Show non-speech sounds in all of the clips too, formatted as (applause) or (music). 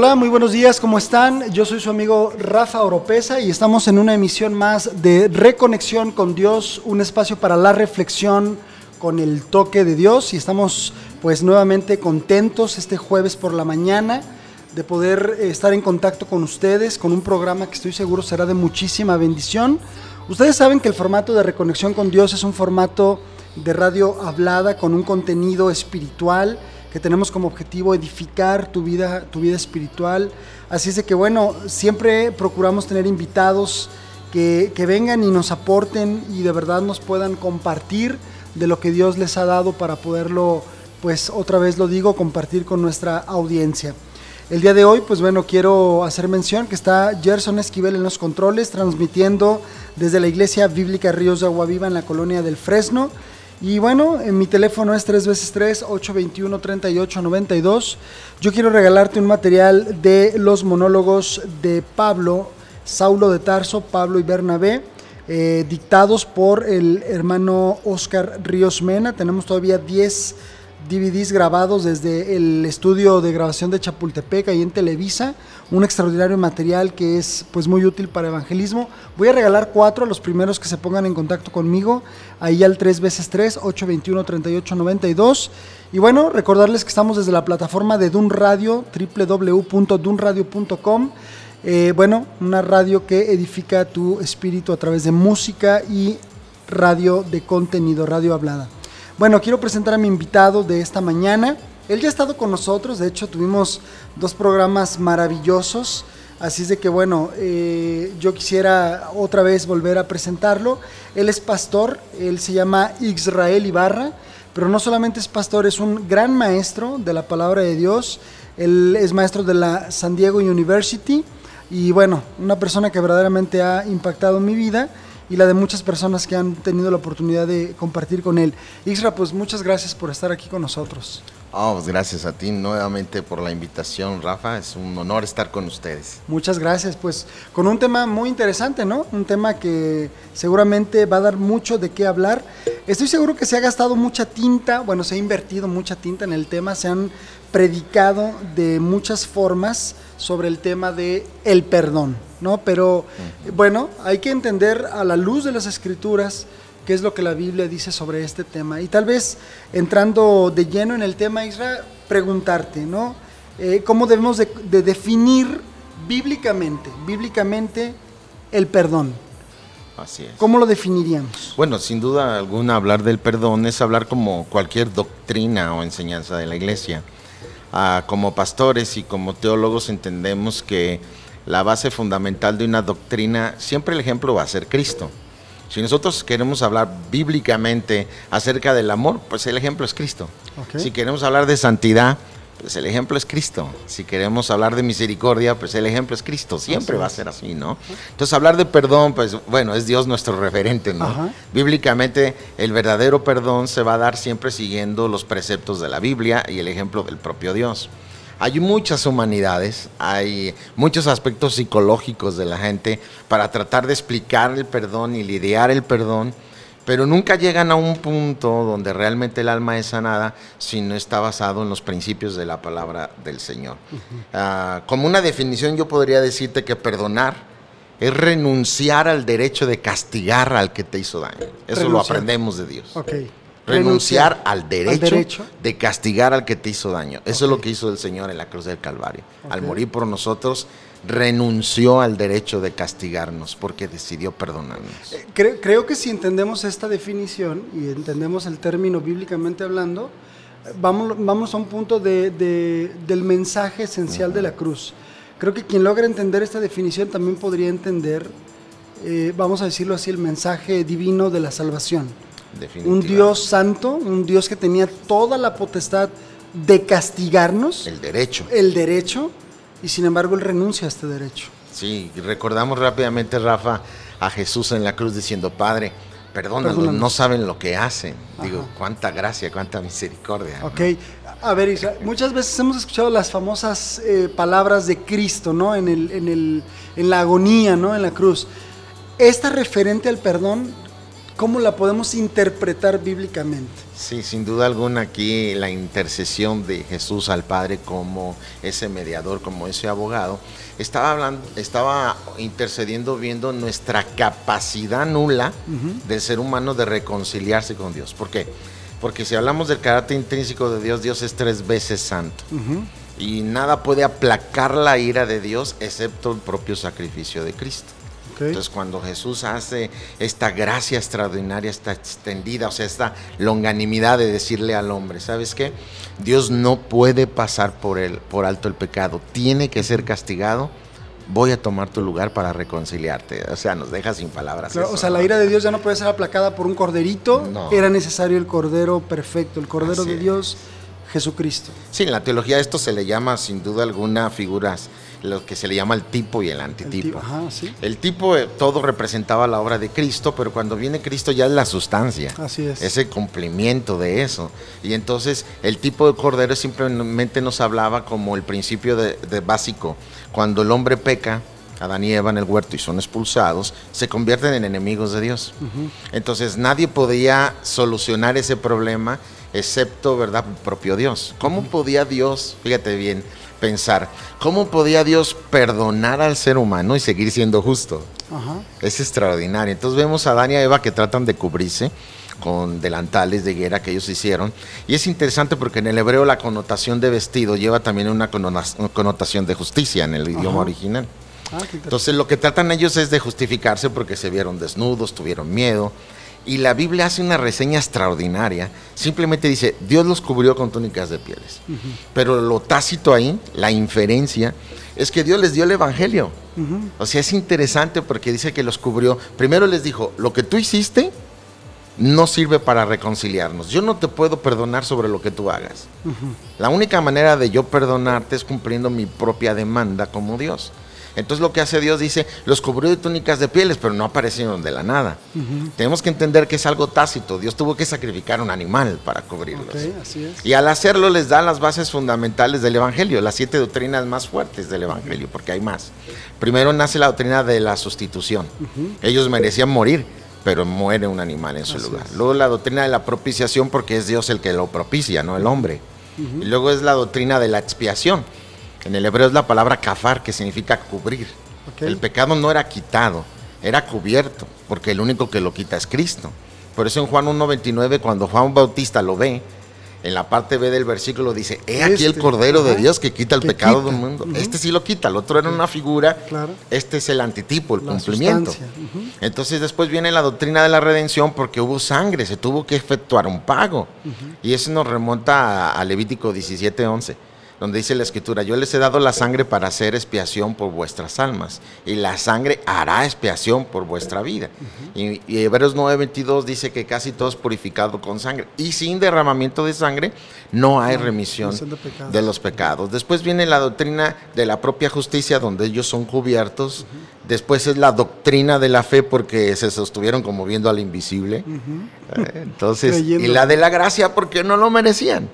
Hola, muy buenos días, ¿cómo están? Yo soy su amigo Rafa Oropesa y estamos en una emisión más de Reconexión con Dios, un espacio para la reflexión con el toque de Dios y estamos pues nuevamente contentos este jueves por la mañana de poder eh, estar en contacto con ustedes con un programa que estoy seguro será de muchísima bendición. Ustedes saben que el formato de Reconexión con Dios es un formato de radio hablada con un contenido espiritual que tenemos como objetivo edificar tu vida, tu vida espiritual. Así es de que bueno, siempre procuramos tener invitados que, que vengan y nos aporten y de verdad nos puedan compartir de lo que Dios les ha dado para poderlo, pues otra vez lo digo, compartir con nuestra audiencia. El día de hoy, pues bueno, quiero hacer mención que está Gerson Esquivel en los controles, transmitiendo desde la Iglesia Bíblica Ríos de Agua Viva en la colonia del Fresno. Y bueno, en mi teléfono es 3 veces 3 821 3892. Yo quiero regalarte un material de los monólogos de Pablo, Saulo de Tarso, Pablo y Bernabé, eh, dictados por el hermano Oscar Ríos Mena. Tenemos todavía 10 DVDs grabados desde el estudio de grabación de Chapultepec, ahí en Televisa, un extraordinario material que es pues muy útil para evangelismo. Voy a regalar cuatro a los primeros que se pongan en contacto conmigo, ahí al 3 veces 3 821 3892 y bueno, recordarles que estamos desde la plataforma de Dun Radio, www.dunradio.com. Eh, bueno, una radio que edifica tu espíritu a través de música y radio de contenido, radio hablada. Bueno, quiero presentar a mi invitado de esta mañana. Él ya ha estado con nosotros, de hecho tuvimos dos programas maravillosos, así es de que bueno, eh, yo quisiera otra vez volver a presentarlo. Él es pastor, él se llama Israel Ibarra, pero no solamente es pastor, es un gran maestro de la palabra de Dios. Él es maestro de la San Diego University y bueno, una persona que verdaderamente ha impactado mi vida y la de muchas personas que han tenido la oportunidad de compartir con él. Isra, pues muchas gracias por estar aquí con nosotros. Oh, pues gracias a ti nuevamente por la invitación, Rafa. Es un honor estar con ustedes. Muchas gracias, pues con un tema muy interesante, ¿no? Un tema que seguramente va a dar mucho de qué hablar. Estoy seguro que se ha gastado mucha tinta, bueno, se ha invertido mucha tinta en el tema, se han predicado de muchas formas sobre el tema de el perdón, ¿no? Pero bueno, hay que entender a la luz de las escrituras qué es lo que la Biblia dice sobre este tema. Y tal vez entrando de lleno en el tema, Israel, preguntarte, ¿no? Eh, ¿Cómo debemos de, de definir bíblicamente, bíblicamente el perdón? Así es. ¿Cómo lo definiríamos? Bueno, sin duda alguna hablar del perdón es hablar como cualquier doctrina o enseñanza de la iglesia. Ah, como pastores y como teólogos entendemos que la base fundamental de una doctrina, siempre el ejemplo va a ser Cristo. Si nosotros queremos hablar bíblicamente acerca del amor, pues el ejemplo es Cristo. Si queremos hablar de santidad, pues el ejemplo es Cristo. Si queremos hablar de misericordia, pues el ejemplo es Cristo. Siempre va a ser así, ¿no? Entonces hablar de perdón, pues bueno, es Dios nuestro referente, ¿no? Ajá. Bíblicamente el verdadero perdón se va a dar siempre siguiendo los preceptos de la Biblia y el ejemplo del propio Dios. Hay muchas humanidades, hay muchos aspectos psicológicos de la gente para tratar de explicar el perdón y lidiar el perdón, pero nunca llegan a un punto donde realmente el alma es sanada si no está basado en los principios de la palabra del Señor. Ah, como una definición yo podría decirte que perdonar es renunciar al derecho de castigar al que te hizo daño. Eso lo aprendemos de Dios. Renunciar al derecho, derecho. de castigar al que te hizo daño. Eso es lo que hizo el Señor en la cruz del Calvario. Al morir por nosotros, renunció al derecho de castigarnos porque decidió perdonarnos. Creo, creo que si entendemos esta definición y entendemos el término bíblicamente hablando, eh, vamos, vamos a un punto de- de- del mensaje esencial de la cruz. Creo que quien logra entender esta definición también podría entender, eh, vamos a decirlo así, el mensaje divino de la salvación. Un. Dios santo, un Dios que tenía toda la potestad de castigarnos, El derecho. el derecho, y sin embargo él renuncia a este derecho. Sí, recordamos rápidamente, Rafa, a Jesús en la cruz diciendo, Padre, perdónalos, no saben lo que hacen. Digo, Ajá. cuánta gracia, cuánta misericordia. ¿no? Ok, a ver, Isra, muchas veces hemos escuchado las famosas eh, palabras de Cristo, ¿no? En, el, en, el, en la agonía, ¿no? En la cruz. Esta referente al perdón, ¿cómo la podemos interpretar bíblicamente? Sí, sin duda alguna aquí la intercesión de Jesús al Padre como ese mediador, como ese abogado, estaba hablando, estaba intercediendo viendo nuestra capacidad nula del ser humano de reconciliarse con Dios. ¿Por qué? Porque si hablamos del carácter intrínseco de Dios, Dios es tres veces santo. Y nada puede aplacar la ira de Dios excepto el propio sacrificio de Cristo. Entonces cuando Jesús hace esta gracia extraordinaria, esta extendida, o sea, esta longanimidad de decirle al hombre, ¿sabes qué? Dios no puede pasar por, el, por alto el pecado, tiene que ser castigado voy a tomar tu lugar para reconciliarte. O sea, nos deja sin palabras. o sea, la ira de Dios ya no puede ser aplacada por un corderito. Era necesario el cordero perfecto, el cordero de Dios, Jesucristo. Sí, en la teología esto se le llama sin duda alguna figuras lo que se le llama el tipo y el antitipo. El, tipo, eh, todo representaba la obra de Cristo, pero cuando viene Cristo ya es la sustancia. Así es. Es el cumplimiento de eso. Y entonces el tipo de cordero simplemente nos hablaba como el principio de, básico. Cuando el hombre peca, Adán y Eva en el huerto y son expulsados, se convierten en enemigos de Dios. Entonces nadie podía solucionar ese problema excepto, ¿verdad?, el propio Dios. ¿Cómo podía Dios, fíjate bien, pensar, ¿cómo podía Dios perdonar al ser humano y seguir siendo justo? Es extraordinario. Entonces vemos a Adán y a Eva que tratan de cubrirse con delantales de guerra que ellos hicieron. Y es interesante porque en el hebreo la connotación de vestido lleva también una connotación de justicia en el idioma original. Ah, Entonces lo que tratan ellos es de justificarse porque se vieron desnudos, tuvieron miedo, y la Biblia hace una reseña extraordinaria. Simplemente dice, Dios los cubrió con túnicas de pieles. Pero lo tácito ahí, la inferencia, es que Dios les dio el Evangelio. O sea, es interesante porque dice que los cubrió. Primero les dijo, lo que tú hiciste no sirve para reconciliarnos. Yo no te puedo perdonar sobre lo que tú hagas. La única manera de yo perdonarte es cumpliendo mi propia demanda como Dios. Entonces lo que hace Dios dice, los cubrió de túnicas de pieles, pero no aparecieron de la nada. Tenemos que entender que es algo tácito. Dios tuvo que sacrificar un animal para cubrirlos. Y al hacerlo les da las bases fundamentales del Evangelio, las siete doctrinas más fuertes del Evangelio, porque hay más. Primero nace la doctrina de la sustitución. Ellos merecían morir, pero muere un animal en su lugar. Luego la doctrina de la propiciación, porque es Dios el que lo propicia, no el hombre. Y luego es la doctrina de la expiación en el hebreo es la palabra kafar, que significa cubrir. El pecado no era quitado, era cubierto, porque el único que lo quita es Cristo. Por eso en Juan 1.29, cuando Juan Bautista lo ve, en la parte B del versículo dice, he aquí el este, Cordero de Dios que quita el pecado del mundo. Este sí lo quita, el otro era una figura, este es el antitipo, el cumplimiento. Entonces después viene la doctrina de la redención porque hubo sangre, se tuvo que efectuar un pago. Y eso nos remonta a, a Levítico 17.11 donde dice la escritura, yo les he dado la sangre para hacer expiación por vuestras almas, y la sangre hará expiación por vuestra vida. y, Hebreos 9:22 dice que casi todo es purificado con sangre, y sin derramamiento de sangre no hay remisión de, los pecados. Después viene la doctrina de la propia justicia, donde ellos son cubiertos. Después es la doctrina de la fe, porque se sostuvieron como viendo al invisible. Eh, entonces, y la de la gracia, porque no lo merecían.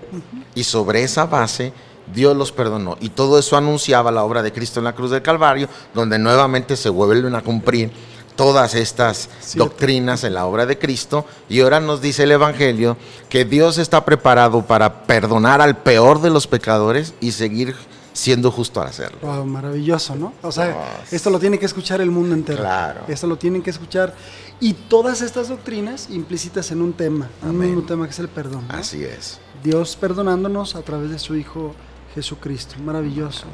Y sobre esa base Dios los perdonó. Y todo eso anunciaba la obra de Cristo en la cruz del Calvario, donde nuevamente se vuelven a cumplir todas estas doctrinas en la obra de Cristo. Y ahora nos dice el Evangelio que Dios está preparado para perdonar al peor de los pecadores y seguir siendo justo al hacerlo. Wow, maravilloso, ¿no? O sea, esto lo tiene que escuchar el mundo entero. Claro. Esto lo tienen que escuchar. Y todas estas doctrinas implícitas en un tema, un mismo tema que es el perdón. Así es. Dios perdonándonos a través de su Hijo Jesucristo, maravilloso.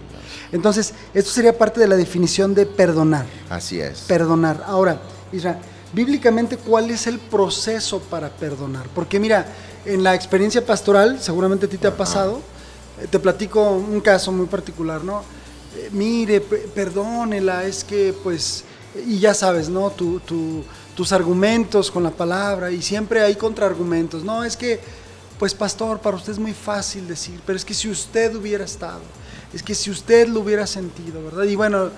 Entonces, esto sería parte de la definición de perdonar. Así es. Perdonar. Ahora, Isra, bíblicamente, ¿cuál es el proceso para perdonar? Porque mira, en la experiencia pastoral, seguramente a ti te ha pasado, eh, te platico un caso muy particular, ¿no? Eh, mire, perdónela, es que pues, y ya sabes, ¿no? tus argumentos con la palabra, y siempre hay contraargumentos, ¿no? Es que pues pastor, para usted es muy fácil decir, pero es que si usted hubiera estado, es que si usted lo hubiera sentido, ¿verdad? Y bueno,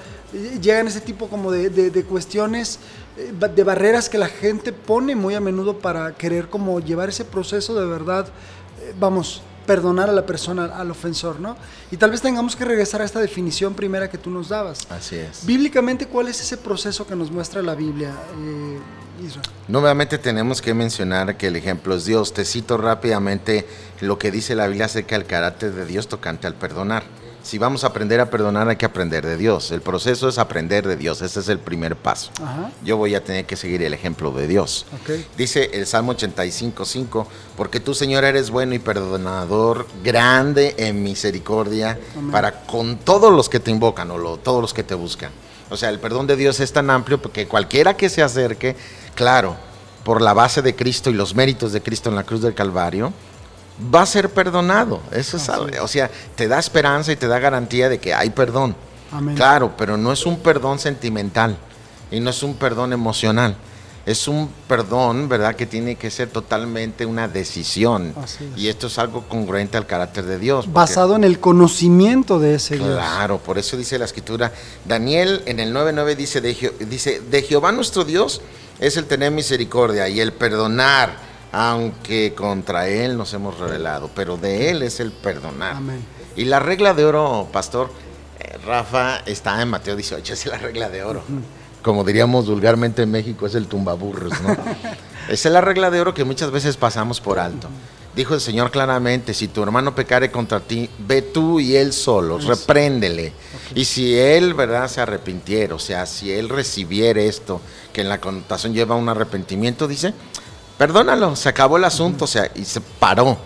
llegan ese tipo como de, cuestiones, eh, de barreras que la gente pone muy a menudo para querer como llevar ese proceso de verdad, eh, vamos, perdonar a la persona, al ofensor, ¿no? Y tal vez tengamos que regresar a esta definición primera que tú nos dabas. Así es. Bíblicamente, ¿cuál es ese proceso que nos muestra la Biblia? Eh, Israel. Nuevamente tenemos que mencionar que el ejemplo es Dios. Te cito rápidamente lo que dice la Biblia acerca del carácter de Dios tocante al perdonar. Si vamos a aprender a perdonar hay que aprender de Dios. El proceso es aprender de Dios. Ese es el primer paso. Ajá. Yo voy a tener que seguir el ejemplo de Dios. Ok. Dice el Salmo 85.5, porque tú Señor eres bueno y perdonador, grande en misericordia Amén. para con todos los que te invocan o lo- todos los que te buscan. O sea, el perdón de Dios es tan amplio porque cualquiera que se acerque, claro, por la base de Cristo y los méritos de Cristo en la cruz del Calvario, va a ser perdonado. Eso es, Así algo- o sea, te da esperanza y te da garantía de que hay perdón. Amén. Claro, pero no es un perdón sentimental y no es un perdón emocional. Es un perdón, ¿verdad?, que tiene que ser totalmente una decisión. Así es. Y esto es algo congruente al carácter de Dios. porque- Basado en el conocimiento de ese Dios. Claro, por eso dice la escritura. Daniel en el 9.9 dice de, Je- dice, de Jehová nuestro Dios es el tener misericordia y el perdonar, aunque contra Él nos hemos rebelado, pero de Él es el perdonar. Amén. Y la regla de oro, pastor, eh, Rafa, está en Mateo 18, (laughs) es la regla de oro. Como diríamos vulgarmente en México, es el tumbaburros, ¿no? (laughs) Esa es la regla de oro que muchas veces pasamos por alto. Dijo el Señor claramente, si tu hermano pecare contra ti, ve tú y él solo, Eso. repréndele. Y si él, ¿verdad?, se arrepintiera, o sea, si él recibiera esto, que en la connotación lleva un arrepentimiento, dice, perdónalo, se acabó el asunto, o sea, y se paró.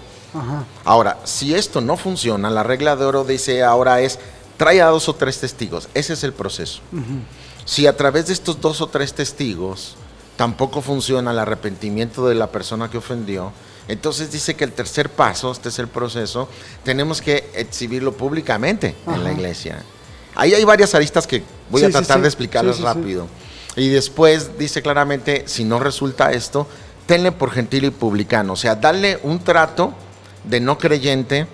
Ahora, si esto no funciona, la regla de oro dice ahora es, trae a dos o tres testigos. Ese es el proceso. Ujú. Si a través de estos dos o tres testigos tampoco funciona el arrepentimiento de la persona que ofendió, entonces dice que el tercer paso, este es el proceso, tenemos que exhibirlo públicamente en la iglesia. Ahí hay varias aristas que voy Sí, a tratar sí. de explicarles rápido. Y después dice claramente, si no resulta esto, tenle por gentil y publicano. O sea, darle un trato de no creyente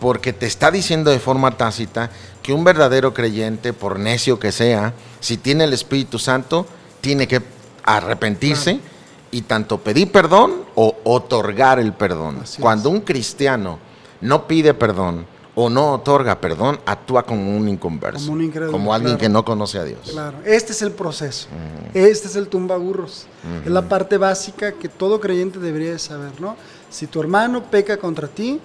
porque te está diciendo de forma tácita que un verdadero creyente, por necio que sea, si tiene el Espíritu Santo, tiene que arrepentirse y tanto pedir perdón o otorgar el perdón. Así Cuando un cristiano no pide perdón o no otorga perdón, actúa como un inconverso, Como un incrédulo, como alguien claro. que no conoce a Dios. Claro, este es el proceso. Este es el tumbaburros. Es la parte básica que todo creyente debería de saber, ¿no? Si tu hermano peca contra ti,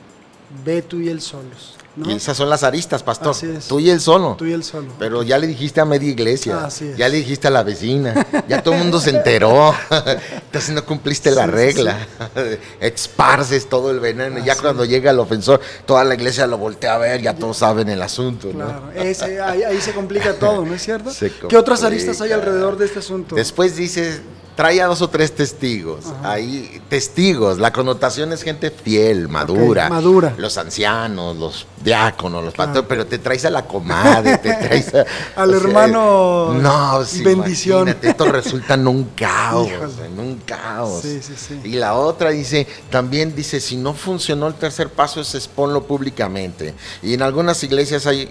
ve tú y él solos, ¿no? Y esas son las aristas, pastor. Así es. Tú y él solo. Tú y él solo. Pero ya le dijiste a media iglesia, Así es. ya le dijiste a la vecina, ya todo el mundo se enteró. (laughs) Entonces no cumpliste la Sí, sí, regla. (laughs) Esparces todo el veneno. ya cuando llega el ofensor, toda la iglesia lo voltea a ver, ya todos saben el asunto. ¿no? Claro, ese- ahí, ahí se complica todo, ¿no es cierto? (laughs) Se ¿Qué otras aristas hay alrededor de este asunto? Después dice, trae a dos o tres testigos. Ajá. Ahí, testigos. La connotación es gente fiel, madura. madura. Los ancianos, los diáconos, los Claro. pastores, pero te traes a la comadre, te traes a- (laughs) Al hermano No, sí, bendición. esto resulta en un caos, (laughs) Híjole. en un caos. Sí, sí, sí. Y la otra dice, también dice, si no funcionó el tercer paso es exponlo públicamente. Y en algunas iglesias hay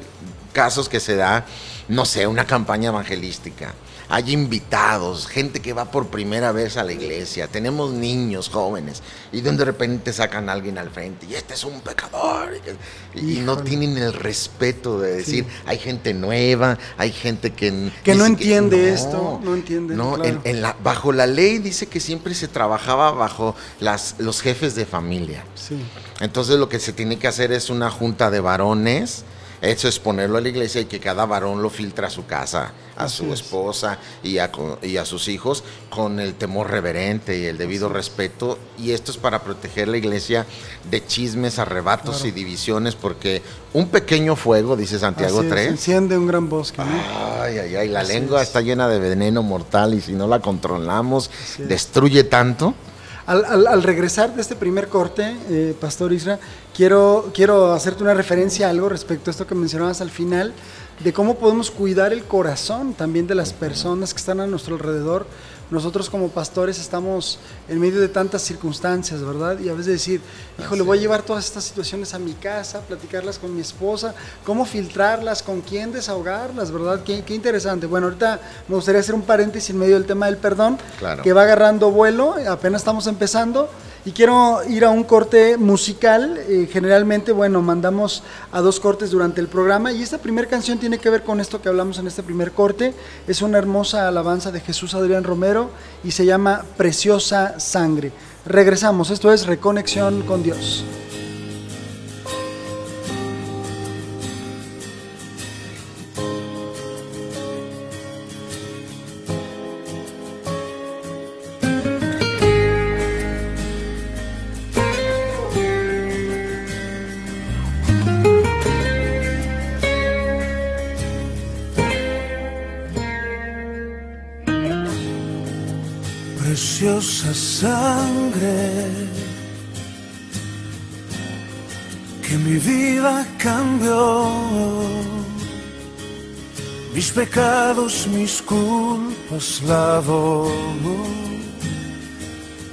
casos que se da, no sé, una campaña evangelística. Hay invitados, gente que va por primera vez a la iglesia, tenemos niños jóvenes y de repente sacan a alguien al frente y este es un pecador y, y no tienen el respeto de decir, Sí. hay gente nueva, hay gente que... Que no entiende esto, no entiende, No, claro. en- en la- bajo la ley dice que siempre se trabajaba bajo las, los jefes de familia. Sí. Entonces lo que se tiene que hacer es una junta de varones, eso es ponerlo a la iglesia y que cada varón lo filtre a su casa, a Así su es. esposa y a, y a sus hijos con el temor reverente y el debido Así respeto. Y esto es para proteger la iglesia de chismes, arrebatos Claro. y divisiones, porque un pequeño fuego, dice Santiago Así es, 3, enciende un gran bosque, ¿no? Ay, ay, ay, la Así lengua es. está llena de veneno mortal y si no la controlamos, destruye tanto. Al, regresar de este primer corte, eh, Pastor Isra, quiero, quiero hacerte una referencia a algo respecto a esto que mencionabas al final, de cómo podemos cuidar el corazón también de las personas que están a nuestro alrededor. Nosotros como pastores estamos en medio de tantas circunstancias, ¿verdad? Y a veces decir, híjole, voy a llevar todas estas situaciones a mi casa, platicarlas con mi esposa, cómo filtrarlas, con quién desahogarlas, ¿verdad? Qué, qué interesante. Bueno, ahorita me gustaría hacer un paréntesis en medio del tema del perdón, Claro. que va agarrando vuelo, apenas estamos empezando y quiero ir a un corte musical. Eh, generalmente, bueno, mandamos a dos cortes durante el programa y esta primera canción tiene que ver con esto que hablamos en este primer corte. Es una hermosa alabanza de Jesús Adrián Romero y se llama Preciosa Sangre. Regresamos, esto es Reconexión con Dios. Que mi vida cambió. Mis pecados, mis culpas lavó.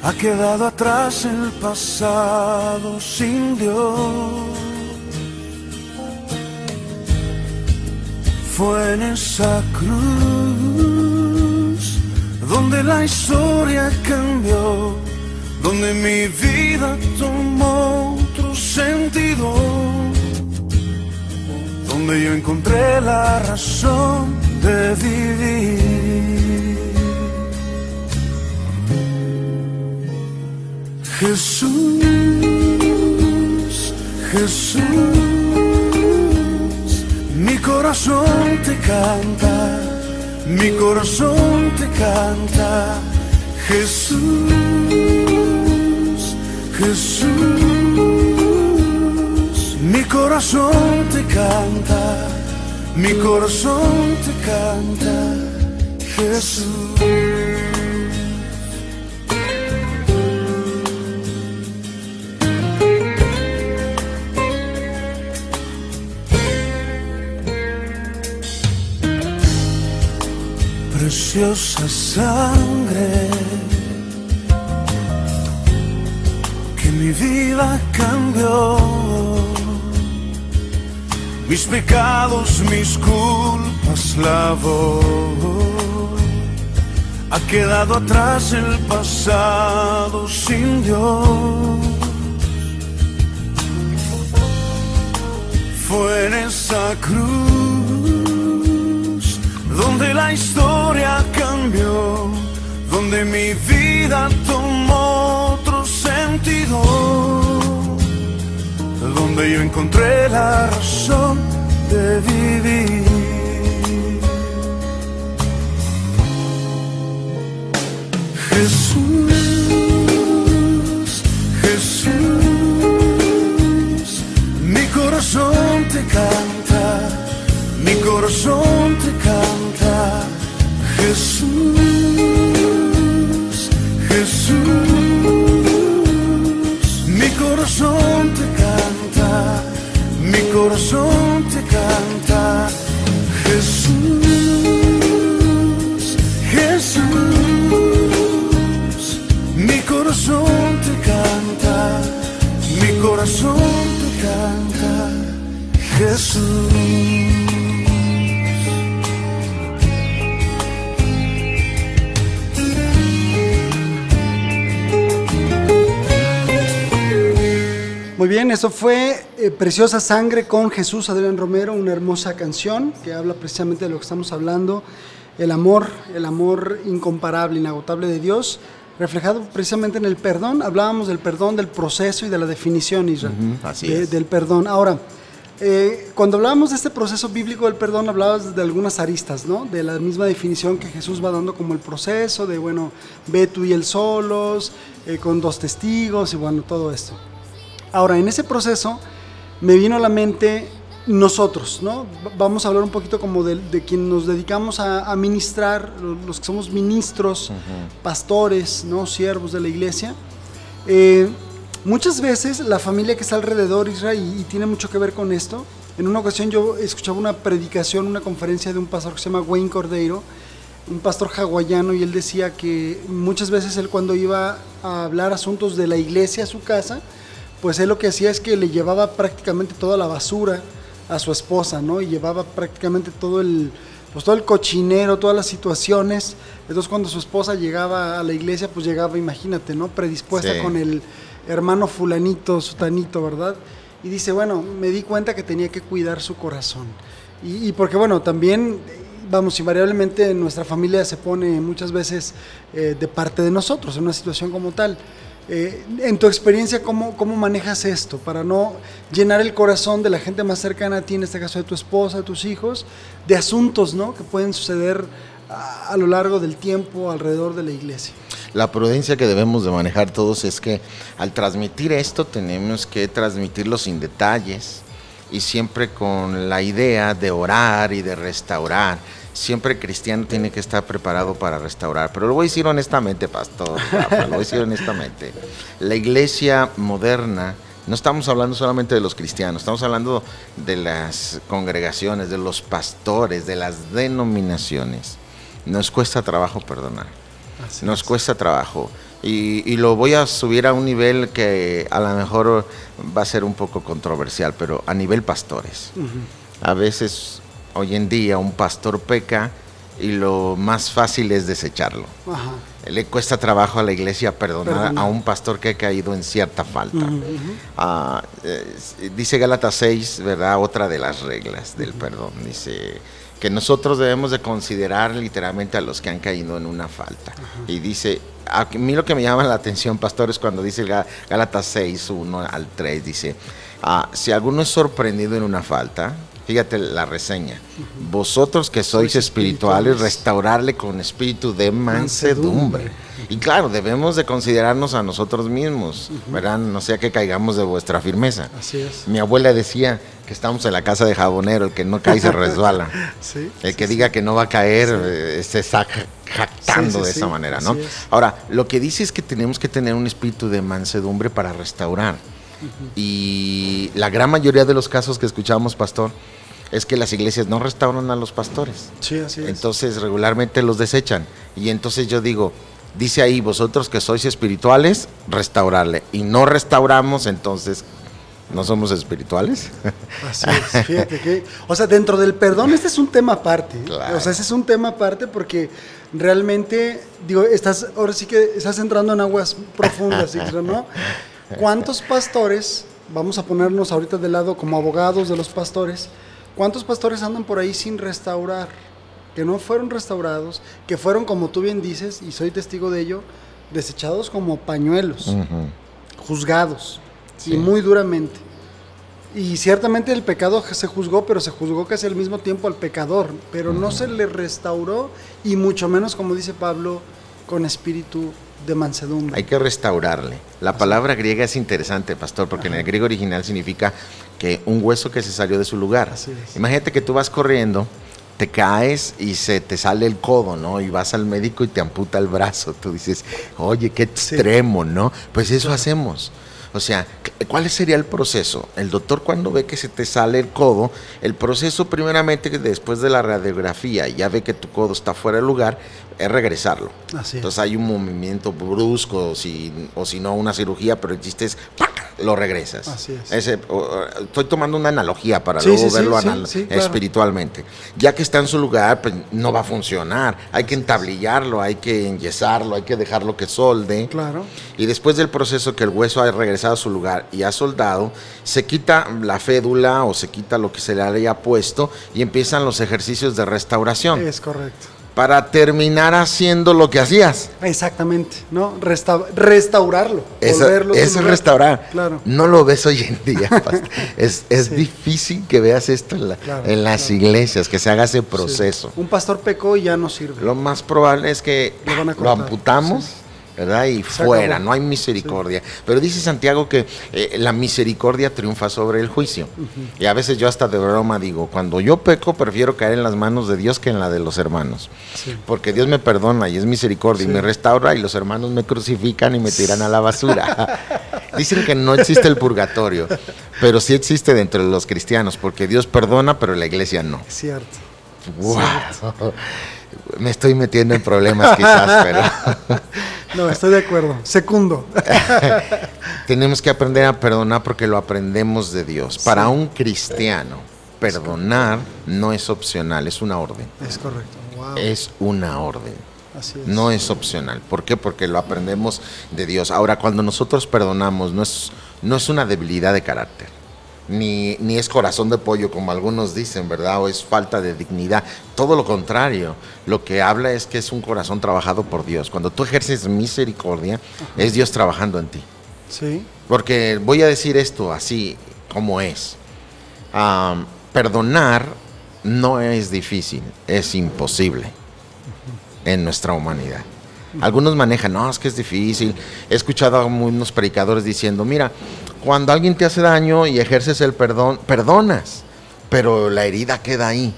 Ha quedado atrás el pasado sin Dios. Fue en esa cruz donde la historia cambió, donde mi vida tomó sentido, donde yo encontré la razón de vivir. Jesús, Jesús, mi corazón te canta mi corazón te canta, Jesús, Jesús, mi corazón te canta, mi corazón te canta, Jesús. preciosa sangre que mi vida cambió. Mis pecados, mis culpas lavó. Ha quedado atrás el pasado sin Dios. Fue en esa cruz donde la historia cambió, donde mi vida tomó otro sentido, yo encontré la razón de vivir. Jesús, Jesús, mi corazón te canta, mi corazón te canta. Jesús, Jesús, mi corazón corazón te canta, Jesús, Jesús, mi corazón te canta, mi corazón te canta, Jesús. Muy bien, eso fue eh, Preciosa Sangre con Jesús Adrián Romero, una hermosa canción que habla precisamente de lo que estamos hablando, el amor, el amor incomparable, inagotable de Dios, reflejado precisamente en el perdón. Hablábamos del perdón, del proceso y de la definición, Israel, del perdón. Ahora, eh, cuando hablábamos de este proceso bíblico del perdón, hablabas de algunas aristas, ¿no? De la misma definición que Jesús va dando como el proceso, de, bueno, ve tú y él solos, eh, con dos testigos y bueno, todo esto. Ahora, en ese proceso me vino a la mente nosotros, ¿no? Vamos a hablar un poquito como de, quien nos dedicamos a, ministrar, los que somos ministros, pastores, ¿no? Siervos de la iglesia. Eh, muchas veces la familia que está alrededor, Israel, y, tiene mucho que ver con esto, en una ocasión yo escuchaba una predicación, una conferencia de un pastor que se llama Wayne Cordeiro, un pastor hawaiano, y él decía que muchas veces él cuando iba a hablar asuntos de la iglesia a su casa, pues él lo que hacía es que le llevaba prácticamente toda la basura a su esposa, ¿no? Y llevaba prácticamente todo el pues todo el cochinero, todas las situaciones. Entonces cuando su esposa llegaba a la iglesia, pues llegaba, imagínate, ¿no? Predispuesta Sí. con el hermano fulanito, sutanito, ¿verdad? Y dice, bueno, me di cuenta que tenía que cuidar su corazón. Y, y porque, bueno, también, vamos, invariablemente nuestra familia se pone muchas veces eh, de parte de nosotros en una situación como tal. Eh, en tu experiencia, ¿cómo, ¿cómo manejas esto para no llenar el corazón de la gente más cercana a ti, en este caso de tu esposa, de tus hijos, de asuntos ¿no? que pueden suceder a, a lo largo del tiempo alrededor de la iglesia? La prudencia que debemos de manejar todos es que al transmitir esto tenemos que transmitirlo sin detalles y siempre con la idea de orar y de restaurar. Siempre cristiano tiene que estar preparado para restaurar. Pero lo voy a decir honestamente, pastor. Rafa, lo voy a decir honestamente. La iglesia moderna, no estamos hablando solamente de los cristianos, estamos hablando de las congregaciones, de los pastores, de las denominaciones. Nos cuesta trabajo perdonar. Así Nos es. cuesta trabajo. Y, y lo voy a subir a un nivel que a lo mejor va a ser un poco controversial, pero a nivel pastores. A veces, hoy en día, un pastor peca y lo más fácil es desecharlo. Ajá. Le cuesta trabajo a la iglesia perdonar, a un pastor que ha caído en cierta falta. Ah, eh, dice Gálatas 6, ¿verdad? Otra de las reglas del perdón. Dice que nosotros debemos de considerar literalmente a los que han caído en una falta. Y dice, a mí lo que me llama la atención, pastor, es cuando dice Gá- Gálatas 6, 1 al 3, dice, ah, si alguno es sorprendido en una falta, fíjate la reseña, vosotros que sois Sois espirituales, restaurarle con espíritu de mansedumbre. Y claro, debemos de considerarnos a nosotros mismos, ¿verdad? No sea que caigamos de vuestra firmeza. Así es. Mi abuela decía que estamos en la casa de jabonero, el que no cae se resbala. (laughs) Sí. El que diga que no va a caer eh, se está ja- jactando de esa manera, ¿no? es. Ahora, lo que dice es que tenemos que tener un espíritu de mansedumbre para restaurar. Y la gran mayoría de los casos que escuchamos, pastor, es que las iglesias no restauran a los pastores. Sí, así es. Entonces regularmente los desechan. Y entonces yo digo, dice ahí, vosotros que sois espirituales, restaurarle. Y no restauramos, entonces, ¿no somos espirituales? Así es, fíjate que, o sea, dentro del perdón este es un tema aparte. Claro. o sea, ese es un tema aparte porque realmente, digo, estás, ahora sí que estás entrando en aguas profundas, (laughs) ¿no? ¿Cuántos pastores, vamos a ponernos ahorita de lado como abogados de los pastores, cuántos pastores andan por ahí sin restaurar, que no fueron restaurados, que fueron, como tú bien dices, y soy testigo de ello, desechados como pañuelos? Juzgados Sí. y muy duramente. Y ciertamente el pecado se juzgó, pero se juzgó casi al mismo tiempo al pecador, pero no se le restauró y mucho menos, como dice Pablo, con espíritu de mansedumbre. Hay que restaurarle. La palabra griega es interesante, pastor, porque en el griego original significa que un hueso que se salió de su lugar. Imagínate que tú vas corriendo, te caes y se te sale el codo, ¿no? Y vas al médico y te amputa el brazo. Tú dices, oye, qué Sí. extremo, ¿no? Pues eso hacemos. O sea, ¿cuál sería el proceso? El doctor cuando ve que se te sale el codo, el proceso primeramente después de la radiografía ya ve que tu codo está fuera de lugar, es regresarlo. Así es. Entonces hay un movimiento brusco o si, o si no una cirugía, pero el chiste es ¡pac! lo regresas. Así es. Ese, o- estoy tomando una analogía para Sí, luego sí, verlo sí, anal- sí, claro. espiritualmente. Ya que está en su lugar, pues no va a funcionar. Hay que entablillarlo, hay que enyesarlo, hay que dejarlo que solde. Claro. Y después del proceso que el hueso ha regresado a su lugar y ha soldado, se quita la fédula o se quita lo que se le haya puesto y empiezan los ejercicios de restauración Es correcto. Para terminar haciendo lo que hacías. Exactamente, ¿no? Resta- restaurarlo. Eso, volverlo es restaurar. Claro. No lo ves hoy en día. (laughs) pastor. es es Sí. difícil que veas esto en, la- Claro, en las claro. iglesias, que se haga ese proceso. Sí. Un pastor pecó y ya no sirve. Lo más probable es que Lo amputamos, sí. ¿Verdad? Y Se fuera, acabó. no hay misericordia. Pero dice Santiago que eh, la misericordia triunfa sobre el juicio. Y a veces yo hasta de broma digo, cuando yo peco prefiero caer en las manos de Dios que en la de los hermanos. Sí. Porque Dios me perdona y es misericordia Sí. y me restaura y los hermanos me crucifican y me tiran a la basura. (laughs) Dicen que no existe el purgatorio, pero sí existe dentro de los cristianos, porque Dios perdona, pero la iglesia no. Es cierto. Wow. Me estoy metiendo en problemas quizás, (laughs) pero No, estoy de acuerdo. Secundo. (laughs) tenemos que aprender a perdonar porque lo aprendemos de Dios. Para un cristiano, perdonar no es opcional, es una orden. Es correcto. Wow. Es una orden. Así es. No es opcional. ¿Por qué? Porque lo aprendemos de Dios. Ahora, cuando nosotros perdonamos, no es, no es una debilidad de carácter. Ni, ni es corazón de pollo, como algunos dicen, ¿verdad? O es falta de dignidad. Todo lo contrario. Lo que habla es que es un corazón trabajado por Dios. Cuando tú ejerces misericordia, es Dios trabajando en ti. Sí. Porque voy a decir esto así como es. Perdonar no es difícil, es imposible en nuestra humanidad. Algunos manejan, no, es que es difícil. He escuchado a unos predicadores diciendo, mira, cuando alguien te hace daño y ejerces el perdón, perdonas, pero la herida queda ahí.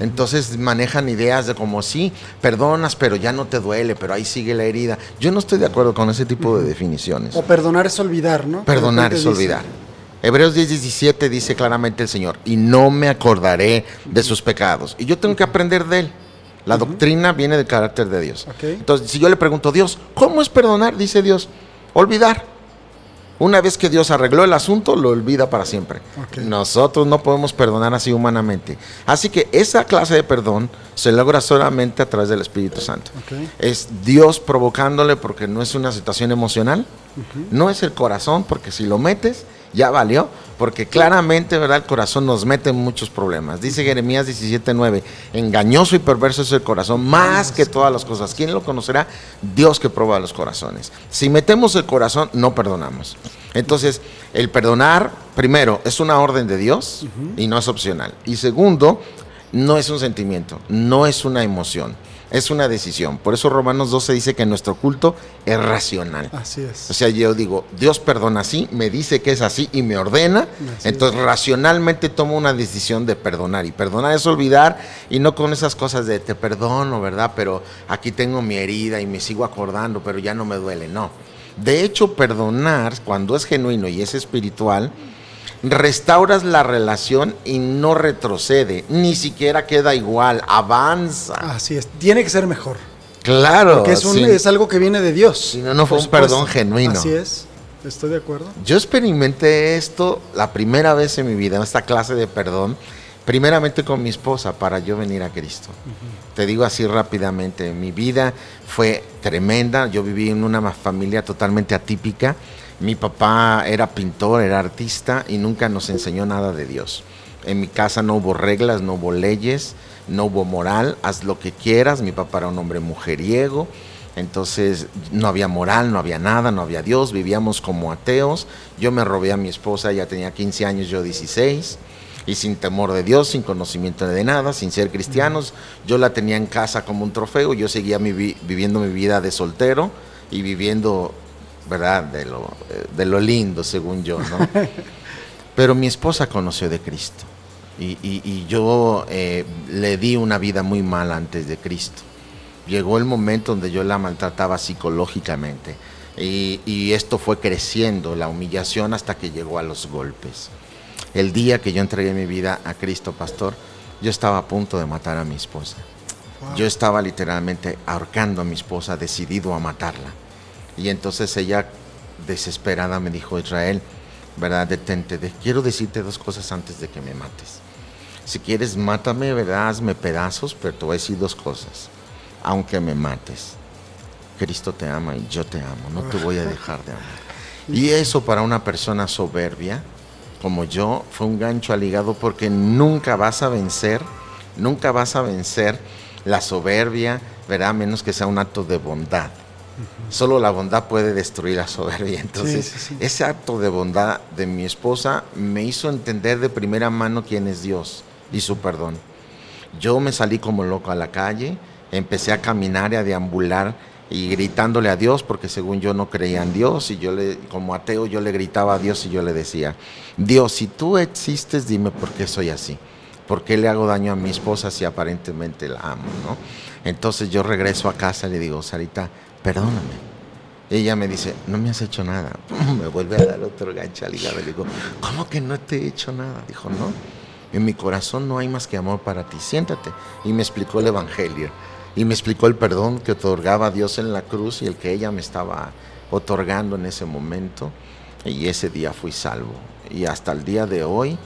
Entonces manejan ideas de como sí, perdonas, pero ya no te duele, pero ahí sigue la herida. Yo no estoy de acuerdo con ese tipo de definiciones. O perdonar es olvidar, ¿no? Perdonar es dice, olvidar. Hebreos 10, 17 dice claramente el Señor, y no me acordaré de sus pecados. Y yo tengo que aprender de Él. La doctrina viene del carácter de Dios. Entonces, si yo le pregunto, Dios, ¿cómo es perdonar? Dice Dios, olvidar. Una vez que Dios arregló el asunto, lo olvida para siempre. Nosotros no podemos perdonar así humanamente. Así que esa clase de perdón se logra solamente a través del Espíritu Santo. Es Dios provocándole porque no es una situación emocional, no es el corazón, porque si lo metes, ya valió, porque claramente, ¿verdad? El corazón nos mete en muchos problemas. Dice Jeremías 17:9, engañoso y perverso es el corazón más que todas las cosas. ¿Quién lo conocerá? Dios que prueba los corazones. Si metemos el corazón, no perdonamos. Entonces, el perdonar, primero, es una orden de Dios y no es opcional. Y segundo, no es un sentimiento, no es una emoción, es una decisión. Por eso Romanos 12 dice que nuestro culto es racional. Así O es. sea, yo digo, Dios perdona así, me dice que es así y me ordena. Así entonces, racionalmente tomo una decisión de perdonar. Y perdonar es olvidar y no con esas cosas de te perdono, ¿verdad? Pero aquí tengo mi herida y me sigo acordando, pero ya no me duele. No. De hecho, perdonar, cuando es genuino y es espiritual, restauras la relación y no retrocede, ni siquiera queda igual, avanza. Así es. Tiene que ser mejor. claro. Porque es, un- sí. es algo que viene de Dios. Si no, no fue un perdón genuino. Así es. Estoy de acuerdo. Yo experimenté esto la primera vez en mi vida, esta clase de perdón, primeramente con mi esposa para yo venir a Cristo. Te digo así rápidamente, mi vida fue tremenda, yo viví en una familia totalmente atípica, mi papá era pintor, era artista y nunca nos enseñó nada de Dios. En mi casa no hubo reglas, no hubo leyes, no hubo moral, haz lo que quieras, mi papá era un hombre mujeriego, entonces no había moral, no había nada, no había Dios, vivíamos como ateos. Yo me robé a mi esposa, ella tenía 15 años, yo 16, y sin temor de Dios, sin conocimiento de nada, sin ser cristianos. Yo la tenía en casa como un trofeo, yo seguía viviendo mi vida de soltero y viviendo, ¿verdad?, de lo, eh, de lo lindo, según yo, ¿no? (laughs) Pero mi esposa conoció de Cristo y, y- y yo eh, le di una vida muy mala antes de Cristo. Llegó el momento donde yo la maltrataba psicológicamente y, y esto fue creciendo, la humillación hasta que llegó a los golpes. El día que yo entregué mi vida a Cristo, pastor, yo estaba a punto de matar a mi esposa. Yo estaba literalmente ahorcando a mi esposa, decidido a matarla. Y entonces ella, desesperada, me dijo, Israel, ¿verdad? Detente, de- quiero decirte dos cosas antes de que me mates. Si quieres, mátame, ¿verdad? Hazme pedazos, pero te voy a decir dos cosas. Aunque me mates, Cristo te ama y yo te amo, no te voy a dejar de amar. Y eso para una persona soberbia como yo fue un gancho al hígado porque nunca vas a vencer, nunca vas a vencer la soberbia. A menos que sea un acto de bondad. Solo la bondad puede destruir la soberbia. (laughs) Entonces, sí, sí. ese acto de bondad de mi esposa me hizo entender de primera mano quién es Dios y su perdón. Yo me salí como loco a la calle, empecé a caminar y a deambular y gritándole a Dios porque según yo no creía en Dios y yo le como ateo yo le gritaba a Dios y yo le decía, Dios, si tú existes, dime por qué soy así. ¿Por qué le hago daño a mi esposa si aparentemente la amo, no? Entonces yo regreso a casa y le digo, Sarita, perdóname. Ella me dice, no me has hecho nada. (laughs) Me vuelve a dar otro gancho al hígado. Le digo, ¿cómo que no te he hecho nada? Dijo, no. En mi corazón no hay más que amor para ti. Siéntate. Y me explicó el Evangelio. Y me explicó el perdón que otorgaba Dios en la cruz y el que ella me estaba otorgando en ese momento. Y ese día fui salvo. Y hasta el día de hoy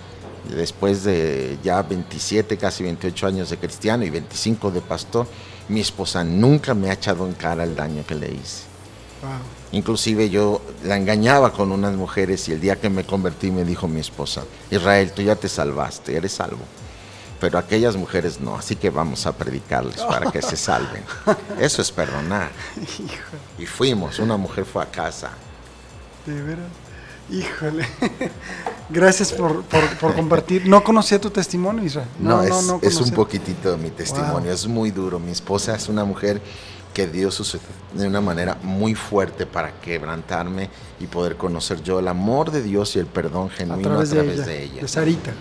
después de ya 27, casi 28 años de cristiano y 25 de pastor, mi esposa nunca me ha echado en cara el daño que le hice. Inclusive yo la engañaba con unas mujeres y el día que me convertí me dijo mi esposa, Israel, tú ya te salvaste, eres salvo. Pero aquellas mujeres no, así que vamos a predicarles para que se (laughs) salven. Eso es perdonar. Y fuimos, una mujer fue a casa. De veras. Híjole. (laughs) Gracias por, compartir. No conocía tu testimonio, Israel. No, es, un poquitito de mi testimonio. Es muy duro. Mi esposa es una mujer que Dios de una manera muy fuerte para quebrantarme y poder conocer yo el amor de Dios y el perdón genuino a través, de, ella, de Sarita.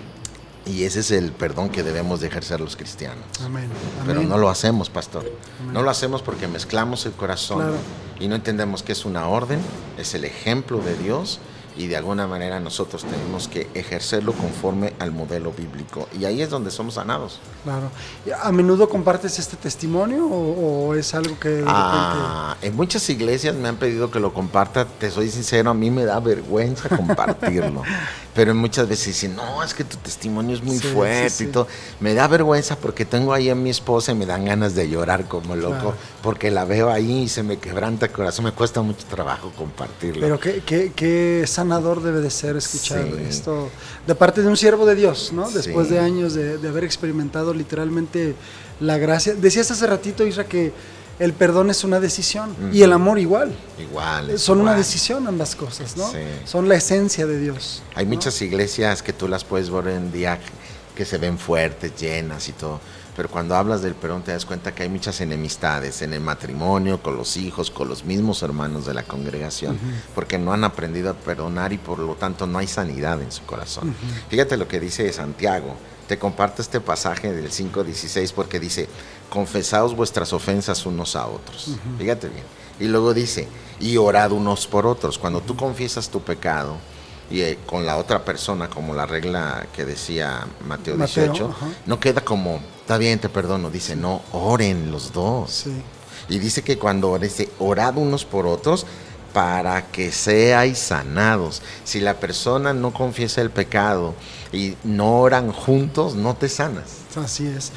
Y ese es el perdón que debemos de ejercer los cristianos. Amén. Pero no lo hacemos, pastor. No lo hacemos porque mezclamos el corazón y no entendemos que es una orden, es el ejemplo de Dios y de alguna manera nosotros tenemos que ejercerlo conforme al modelo bíblico. Y ahí es donde somos sanados. Claro. ¿A menudo compartes este testimonio o, es algo que... ah, en muchas iglesias me han pedido que lo comparta, te soy sincero, a mí me da vergüenza compartirlo. (laughs) pero muchas veces dicen, no, es que tu testimonio es muy fuerte y todo. Me da vergüenza porque tengo ahí a mi esposa y me dan ganas de llorar como loco, porque la veo ahí y se me quebranta el corazón, me cuesta mucho trabajo compartirlo. Pero qué, qué, qué sanador debe de ser escuchar esto de parte de un siervo de Dios, ¿no? Después de años de, de haber experimentado literalmente la gracia. Decías hace ratito, Isra, que el perdón es una decisión y el amor igual. Igual. Son una decisión ambas cosas, ¿no? Son la esencia de Dios. Hay muchas iglesias que tú las puedes ver en día que se ven fuertes, llenas y todo. Pero cuando hablas del perdón te das cuenta que hay muchas enemistades en el matrimonio, con los hijos, con los mismos hermanos de la congregación, porque no han aprendido a perdonar y por lo tanto no hay sanidad en su corazón. Fíjate lo que dice Santiago. Te comparto este pasaje del 5.16 porque dice, confesaos vuestras ofensas unos a otros. Fíjate bien. Y luego dice, y orad unos por otros. Cuando tú confiesas tu pecado y eh, con la otra persona, como la regla que decía Mateo 18, no queda como, está bien, te perdono. Dice, no, oren los dos. Y dice que cuando dice, orad unos por otros, para que seáis sanados. Si la persona no confiesa el pecado y no oran juntos, no te sanas. Así es.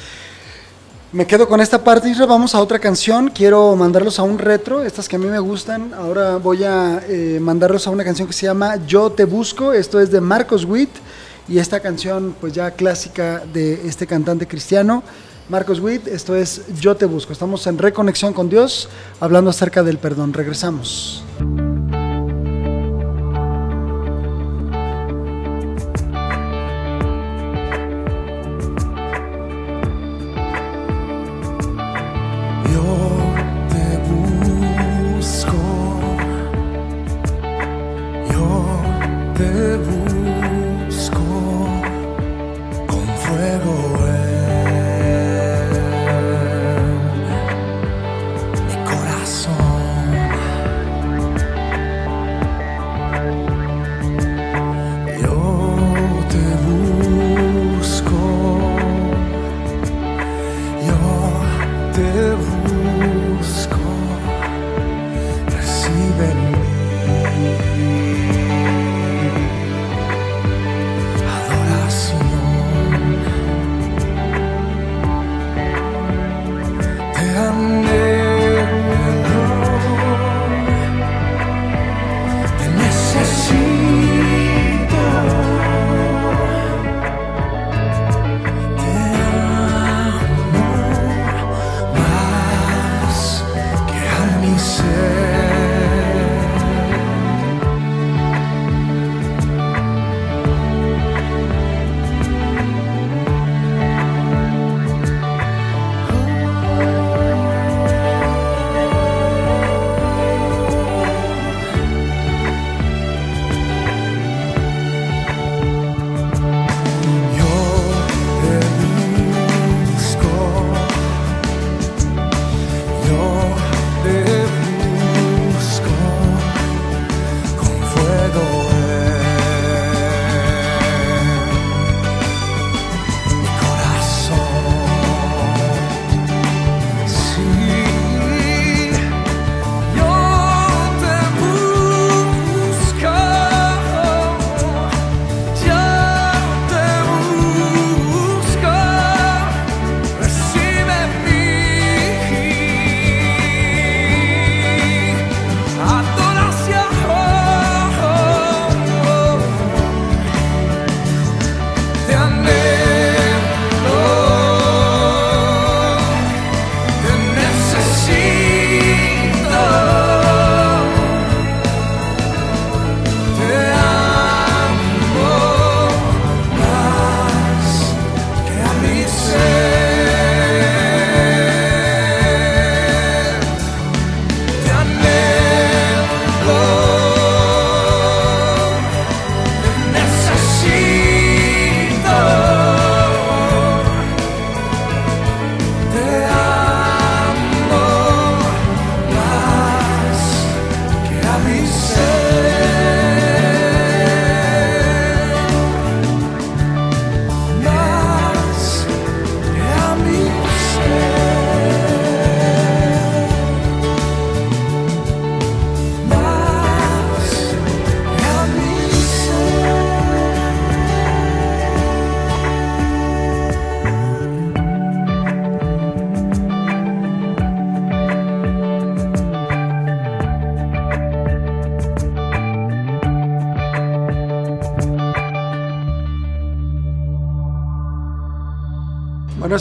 Me quedo con esta parte, y Vamos a otra canción. Quiero mandarlos a un retro, estas que a mí me gustan. Ahora voy a eh, mandarlos a una canción que se llama Yo te busco. Esto es de Marcos Witt. Y esta canción, pues ya clásica de este cantante cristiano, Marcos Witt. Esto es Yo te busco. Estamos en reconexión con Dios, hablando acerca del perdón. Regresamos.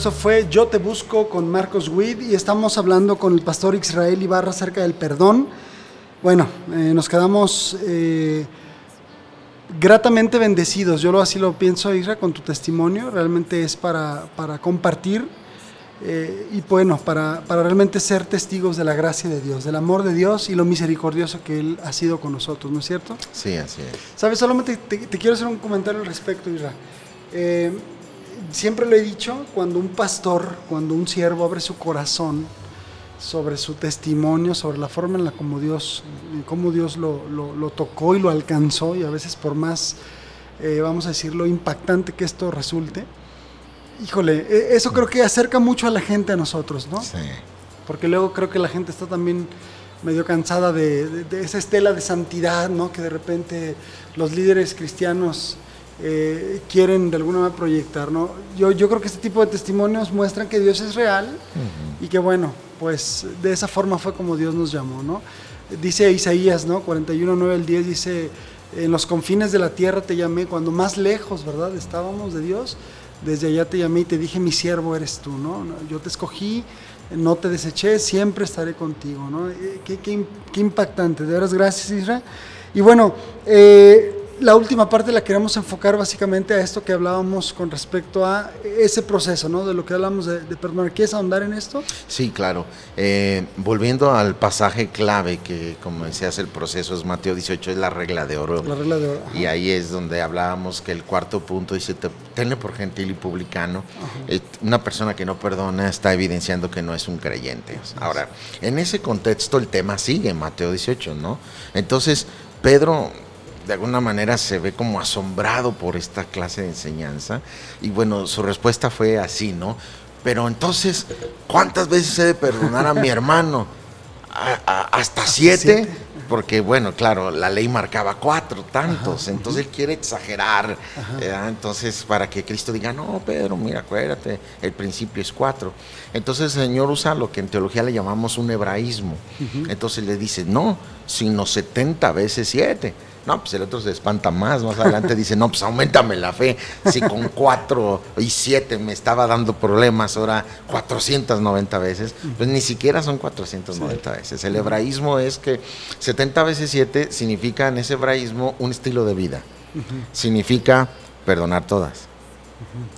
Eso fue Yo te busco con Marcos Witt y estamos hablando con el pastor Israel Ibarra acerca del perdón. Bueno, eh, nos quedamos eh, gratamente bendecidos. Yo así lo pienso, Isra, con tu testimonio. Realmente es para, para compartir eh, y bueno, para, para realmente ser testigos de la gracia de Dios, del amor de Dios y lo misericordioso que Él ha sido con nosotros, ¿no es cierto? Sí, así es. Sabes, solamente te, te quiero hacer un comentario al respecto, Isra. Eh, siempre lo he dicho, cuando un pastor, cuando un siervo abre su corazón sobre su testimonio, sobre la forma en la como Dios, cómo Dios lo, lo- lo tocó y lo alcanzó, y a veces por más, eh, vamos a decirlo, impactante que esto resulte, híjole, eh, eso creo que acerca mucho a la gente a nosotros, ¿no? Sí. Porque luego creo que la gente está también medio cansada de, de- de esa estela de santidad, ¿no? Que de repente los líderes cristianos eh, quieren de alguna manera proyectar, ¿no? Yo, yo creo que este tipo de testimonios muestran que Dios es real y que bueno, pues de esa forma fue como Dios nos llamó, ¿no? Dice Isaías, ¿no? 41, 9 al 10 dice, en los confines de la tierra te llamé, cuando más lejos, ¿verdad? Estábamos de Dios, desde allá te llamé y te dije, mi siervo eres tú, ¿no? Yo te escogí, no te deseché, siempre estaré contigo, ¿no? Eh, Qué, qué qué impactante, de veras, gracias Isra. Y bueno, eh, la última parte la queremos enfocar básicamente a esto que hablábamos con respecto a ese proceso, ¿no? De lo que hablamos de, de perdonar. ¿Quieres ahondar en esto? Sí, claro. Eh, volviendo al pasaje clave que, como decías, el proceso es Mateo 18, es la regla de oro. La regla de oro. ajá. Y ahí es donde hablábamos que el cuarto punto dice, "Te- tenle por gentil y publicano. Eh, una persona que no perdona está evidenciando que no es un creyente. Ahora, en ese contexto el tema sigue Mateo 18, ¿no? Entonces, Pedro de alguna manera se ve como asombrado por esta clase de enseñanza y bueno, su respuesta fue así, ¿no? Pero entonces, ¿cuántas veces he de perdonar a mi hermano? ¿A- a- ¿Hasta siete? Porque, bueno, claro, la ley marcaba cuatro tantos, entonces él quiere exagerar. ¿verdad? Entonces, para que Cristo diga, no, Pedro, mira, acuérdate, el principio es cuatro. Entonces el Señor usa lo que en teología le llamamos un hebraísmo. Entonces le dice, no, sino 70 veces siete. No, pues el otro se espanta más. Más adelante (laughs) dice, no, pues aumentame la fe. Si con cuatro y siete me estaba dando problemas, ahora 490 veces, pues ni siquiera son 490 veces. El hebraísmo es que 70 veces 7 significa en ese hebraísmo un estilo de vida. Significa perdonar todas.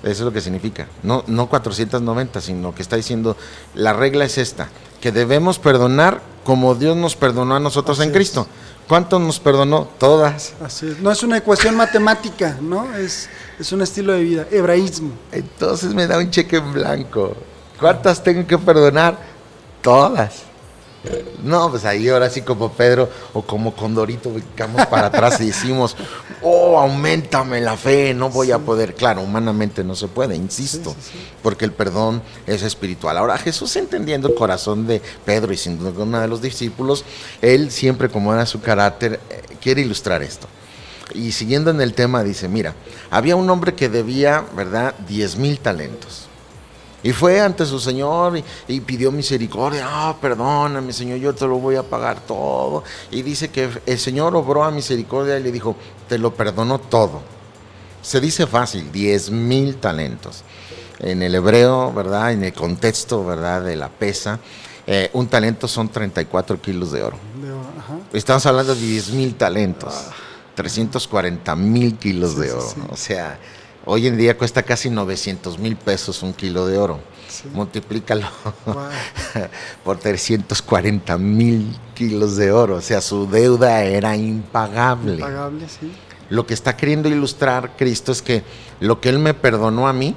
Eso es lo que significa. No, no 490, sino que está diciendo, la regla es esta, que debemos perdonar como Dios nos perdonó a nosotros Así en es. ¿Cuánto nos perdonó? Todas. Así es. No es una ecuación matemática, ¿no? Es, es un estilo de vida. Hebraísmo. Entonces me da un cheque en blanco. ¿Cuántas tengo que perdonar? Todas. No, pues ahí ahora sí como Pedro o como Condorito brincamos para atrás y decimos, oh, aumentame la fe, no voy a poder. Claro, humanamente no se puede, insisto, Sí, sí, sí. porque el perdón es espiritual. Ahora Jesús entendiendo el corazón de Pedro y sin duda uno de los discípulos, él siempre como era su carácter, eh, quiere ilustrar esto. Y siguiendo en el tema dice, mira, había un hombre que debía, ¿verdad?, 10 mil talentos. Y fue ante su Señor y, y pidió misericordia. Ah, perdóname, Señor, yo te lo voy a pagar todo. Y dice que el Señor obró a misericordia y le dijo, te lo perdono todo. Se dice fácil, 10 mil talentos. En el hebreo, ¿verdad? En el contexto, ¿verdad? De la pesa, eh, un talento son 34 kilos de oro. De oro, ajá. Estamos hablando de 10 mil talentos, 340 mil kilos Sí, de sí, oro. sí. O sea, hoy en día cuesta casi 900 mil pesos un kilo de oro. Sí. Multiplícalo Wow. (laughs) por 340 mil kilos de oro. O sea, su deuda era impagable. Impagable, sí. Lo que está queriendo ilustrar Cristo es que lo que Él me perdonó a mí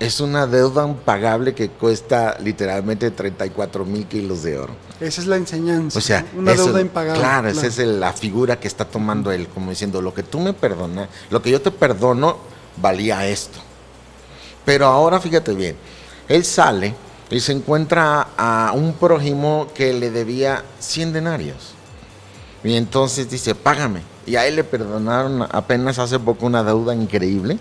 es una deuda impagable que cuesta literalmente 34 mil kilos de oro. Esa es la enseñanza. O sea, una eso- deuda impagable. Claro, esa es la figura que está tomando él, como diciendo, lo que tú me perdonas, lo que yo te perdono, valía esto. Pero ahora fíjate bien, él sale y se encuentra a un prójimo que le debía 100 denarios. Y entonces dice, págame. Y a él le perdonaron apenas hace poco una deuda increíble.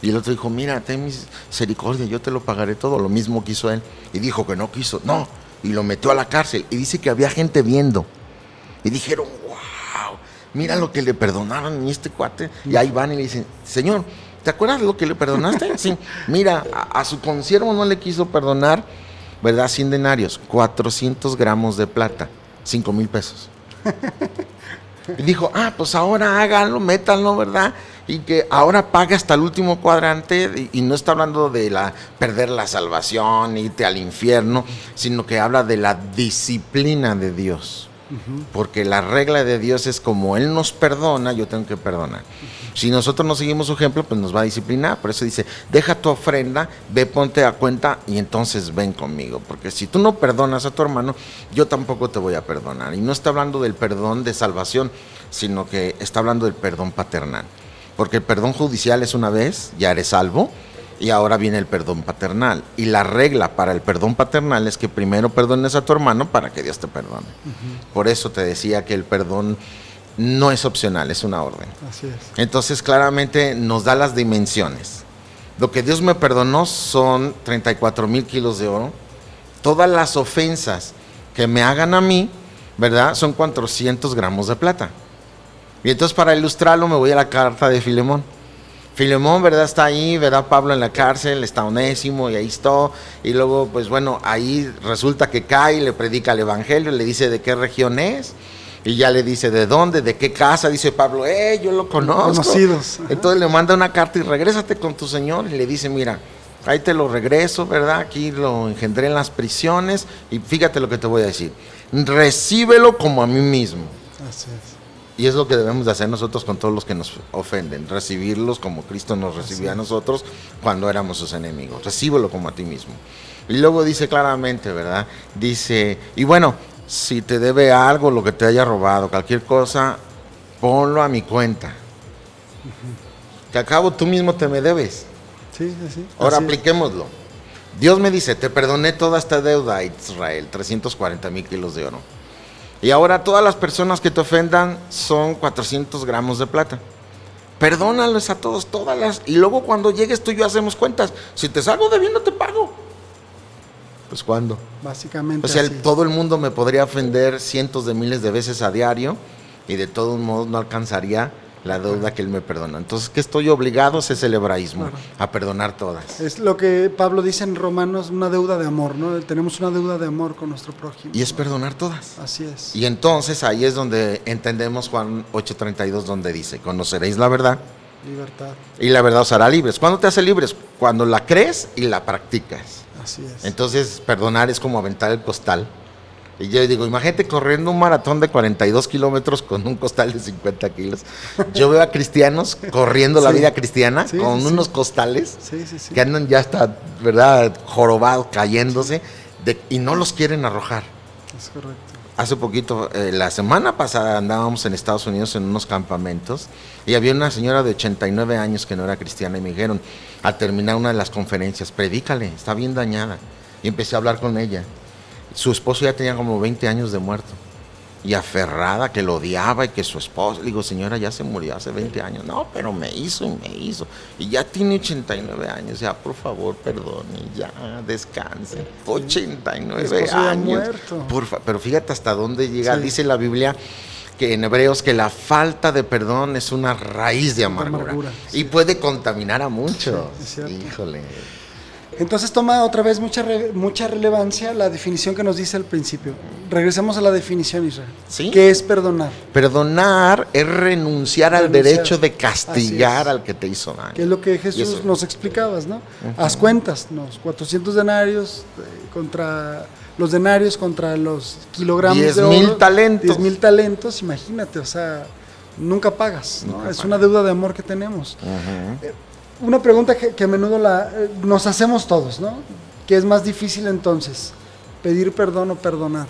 Y el otro dijo, mira, ten misericordia, yo te lo pagaré todo. Lo mismo quiso él. Y dijo que no quiso. No. Y lo metió a la cárcel. Y dice que había gente viendo. Y dijeron, wow, mira lo que le perdonaron a este cuate. Y ahí van y le dicen, Señor, ¿Te acuerdas lo que le perdonaste? Sí. Mira, a, su consiervo no le quiso perdonar, ¿verdad? 100 denarios, 400 gramos de plata, 5 mil pesos. Y dijo, ah, pues ahora háganlo, métanlo, ¿verdad? Y que ahora pague hasta el último cuadrante, y, y no está hablando de la perder la salvación, irte al infierno, sino que habla de la disciplina de Dios. Porque la regla de Dios es como Él nos perdona, yo tengo que perdonar. Si nosotros no seguimos su ejemplo, pues nos va a disciplinar. Por eso dice, deja tu ofrenda, ve, ponte a cuenta y entonces ven conmigo. Porque si tú no perdonas a tu hermano, yo tampoco te voy a perdonar. Y no está hablando del perdón de salvación, sino que está hablando del perdón paternal. Porque el perdón judicial es una vez, ya eres salvo, y ahora viene el perdón paternal. Y la regla para el perdón paternal es que primero perdones a tu hermano para que Dios te perdone. Por eso te decía que el perdón no es opcional, es una orden. Así es. Entonces claramente nos da las dimensiones. Lo que Dios me perdonó son 34 mil kilos de oro. Todas las ofensas que me hagan a mí, ¿verdad? Son 400 gramos de plata. Y entonces para ilustrarlo me voy a la carta de Filemón. Filemón, ¿verdad? Está ahí, ¿verdad? Pablo en la cárcel, está onésimo y ahí está. Y luego, pues bueno, ahí resulta que cae, le predica el Evangelio, le dice de qué región es. Y ya le dice de dónde, de qué casa. Dice Pablo, eh, yo lo conozco. Conocidos. Ajá. Entonces le manda una carta y regrésate con tu señor. Y le dice, mira, ahí te lo regreso, ¿verdad? Aquí lo engendré en las prisiones. Y fíjate lo que te voy a decir. Recíbelo como a mí mismo. Así es. Y es lo que debemos de hacer nosotros con todos los que nos ofenden, recibirlos como Cristo nos recibió a nosotros cuando éramos sus enemigos. Recíbelo como a ti mismo. Y luego dice claramente, ¿verdad? Dice, y bueno, si te debe algo, lo que te haya robado, cualquier cosa, ponlo a mi cuenta. Que a cabo tú mismo te me debes. Sí, sí. Ahora Así apliquémoslo. Dios me dice, te perdoné toda esta deuda, Israel, 340 mil kilos de oro. Y ahora todas las personas que te ofendan son 400 gramos de plata. Perdónalos a todos, todas las... Y luego cuando llegues tú y yo hacemos cuentas. Si te salgo debiendo, te pago. Pues ¿cuándo? Básicamente. O sea, así todo el mundo me podría ofender cientos de miles de veces a diario y de todos modos no alcanzaría la deuda que él me perdona. Entonces, ¿qué estoy obligado? Ese es el hebraísmo, Claro. a perdonar todas. Es lo que Pablo dice en Romanos, una deuda de amor, ¿no? Tenemos una deuda de amor con nuestro prójimo. Y es perdonar todas. Así es. Y entonces ahí es donde entendemos Juan 8:32 donde dice, conoceréis la verdad Libertad. y la verdad os hará libres. ¿Cuándo te hace libres? Cuando la crees y la practicas. Así es. Entonces perdonar es como aventar el costal. Y yo digo, imagínate corriendo un maratón de 42 kilómetros con un costal de 50 kilos. Yo veo a cristianos corriendo la Sí. vida cristiana Sí, con sí, unos costales que andan ya hasta, ¿verdad?, jorobados, cayéndose, de- y no los quieren arrojar. Es correcto. Hace poquito, eh, la semana pasada andábamos en Estados Unidos en unos campamentos y había una señora de 89 años que no era cristiana y me dijeron, al terminar una de las conferencias, predícale, está bien dañada. Y empecé a hablar con ella. Su esposo ya tenía como 20 años de muerto y aferrada que lo odiaba y que su esposo, le digo, señora, ya se murió hace 20 años. No, pero me hizo y me hizo. Y ya tiene 89 años, ya por favor, perdone, ya descanse. 89 esposo ya años. Por pero fíjate hasta dónde llega. Sí. Dice la Biblia que en Hebreos que la falta de perdón es una raíz de amargura. amargura, y sí. puede contaminar a muchos. Sí. Híjole. Entonces toma otra vez mucha, re- mucha relevancia la definición que nos dice al principio. Regresemos a la definición, Israel. Sí. ¿Qué es perdonar? Perdonar es renunciar, al derecho de castigar al que te hizo daño. Que es lo que Jesús nos explicabas, ¿no? Haz cuentas, ¿no? 400 denarios eh, contra los denarios contra los kilogramos Diez de mil oro. talentos. 10 mil talentos, imagínate, o sea, nunca pagas, ¿no? Nunca es pagas. una deuda de amor que tenemos. Ujú. Una pregunta que, que a menudo la, eh, nos hacemos todos, ¿no? ¿Qué es más difícil entonces? ¿Pedir perdón o perdonar?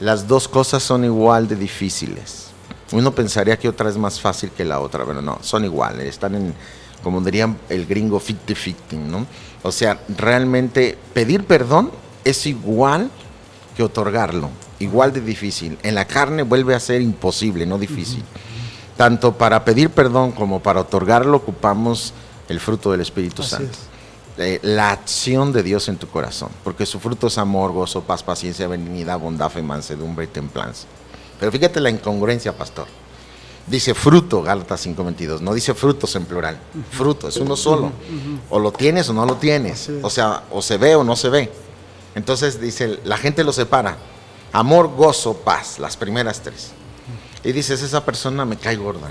Las dos cosas son igual de difíciles. Uno pensaría que otra es más fácil que la otra, pero no, son iguales. Están en, como dirían el gringo, 50-50, ¿no? O sea, realmente pedir perdón es igual que otorgarlo, igual de difícil. En la carne vuelve a ser imposible, no difícil. Tanto para pedir perdón como para otorgarlo ocupamos el fruto del Espíritu Así Santo. es. Eh, la acción de Dios en tu corazón, porque su fruto es amor, gozo, paz, paciencia, benignidad, bondad, fe, mansedumbre y templanza. Pero fíjate la incongruencia, pastor. Dice fruto, Gálatas 5:22, no dice frutos en plural. Fruto, es uno solo. O lo tienes o no lo tienes. O sea, o se ve o no se ve. Entonces dice, la gente lo separa. Amor, gozo, paz, las primeras tres. Y dices, esa persona me cae gorda.